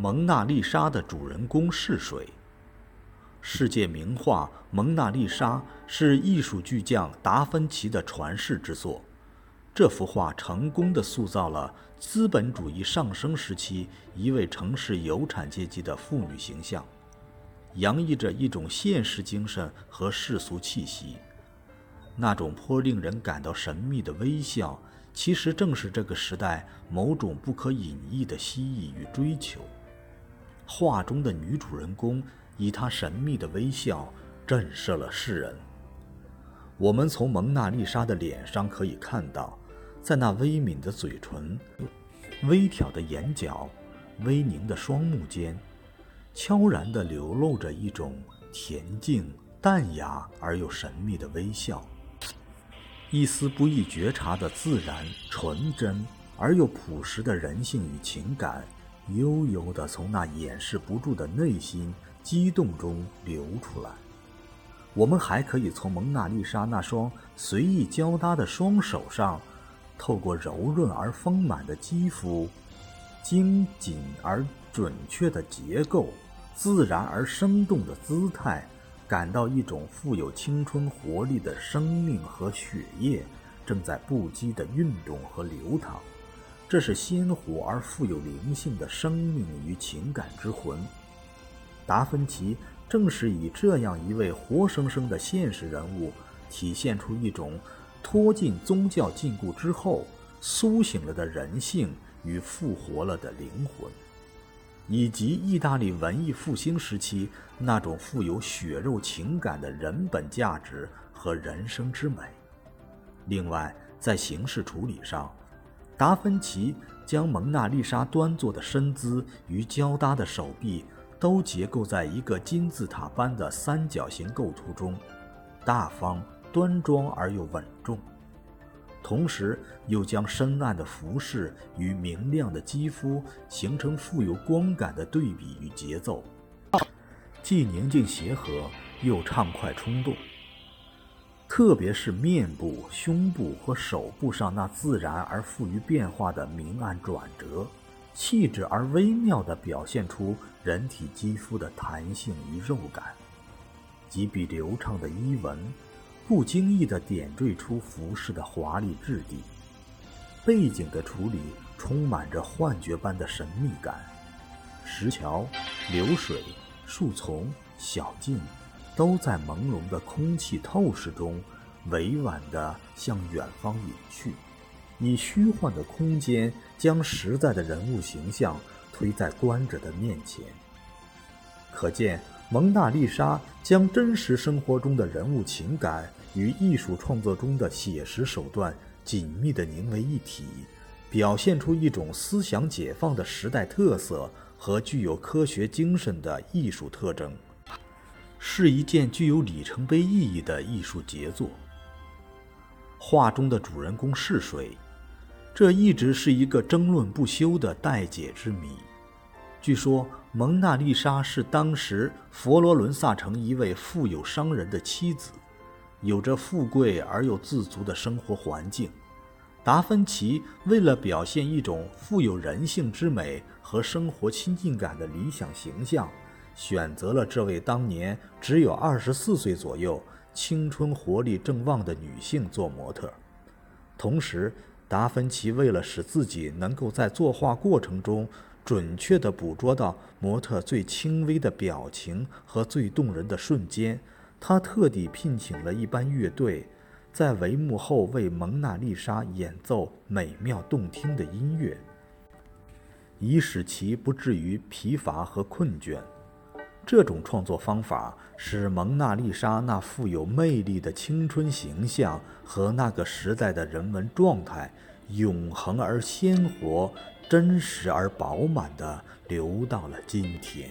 蒙娜丽莎的主人公是谁？世界名画《蒙娜丽莎》是艺术巨匠达芬奇的传世之作。这幅画成功地塑造了资本主义上升时期一位城市有产阶级的妇女形象，洋溢着一种现实精神和世俗气息。那种颇令人感到神秘的微笑，其实正是这个时代某种不可隐匿的希冀与追求。画中的女主人公以她神秘的微笑震慑了世人。我们从蒙娜丽莎的脸上可以看到，在那微抿的嘴唇、微挑的眼角、微凝的双目间，悄然地流露着一种恬静、淡雅而又神秘的微笑。一丝不易觉察的自然、纯真而又朴实的人性与情感，悠悠地从那掩饰不住的内心激动中流出来。我们还可以从蒙娜丽莎那双随意交搭的双手上，透过柔润而丰满的肌肤、精紧而准确的结构、自然而生动的姿态。感到一种富有青春活力的生命和血液正在不羁地运动和流淌，这是鲜活而富有灵性的生命与情感之魂。达芬奇正是以这样一位活生生的现实人物，体现出一种脱尽宗教禁锢之后苏醒了的人性与复活了的灵魂。以及意大利文艺复兴时期那种富有血肉情感的人本价值和人生之美。另外，在形式处理上，达芬奇将蒙娜丽莎端坐的身姿与交搭的手臂都结构在一个金字塔般的三角形构图中，大方、端庄而又稳重。同时，又将深暗的服饰与明亮的肌肤形成富有光感的对比与节奏，既宁静协和，又畅快冲动。特别是面部、胸部和手部上那自然而富于变化的明暗转折，气质而微妙地表现出人体肌肤的弹性与肉感，几笔流畅的衣纹。不经意地点缀出服饰的华丽质地，背景的处理充满着幻觉般的神秘感。石桥、流水、树丛、小径，都在朦胧的空气透视中，委婉地向远方隐去，以虚幻的空间将实在的人物形象推在观者的面前。可见。蒙娜丽莎将真实生活中的人物情感与艺术创作中的写实手段紧密地凝为一体，表现出一种思想解放的时代特色和具有科学精神的艺术特征，是一件具有里程碑意义的艺术杰作。画中的主人公是谁？这一直是一个争论不休的待解之谜。据说，蒙娜丽莎是当时佛罗伦萨城一位富有商人的妻子，有着富贵而又自足的生活环境。达芬奇为了表现一种富有人性之美和生活亲近感的理想形象，选择了这位当年只有二十四岁左右、青春活力正旺的女性做模特。同时，达芬奇为了使自己能够在作画过程中，准确地捕捉到模特最轻微的表情和最动人的瞬间，他特地聘请了一班乐队，在帷幕后为蒙娜丽莎演奏美妙动听的音乐，以使其不至于疲乏和困倦。这种创作方法使蒙娜丽莎那富有魅力的青春形象和那个时代的人文状态，永恒而鲜活。真实而饱满地流到了今天。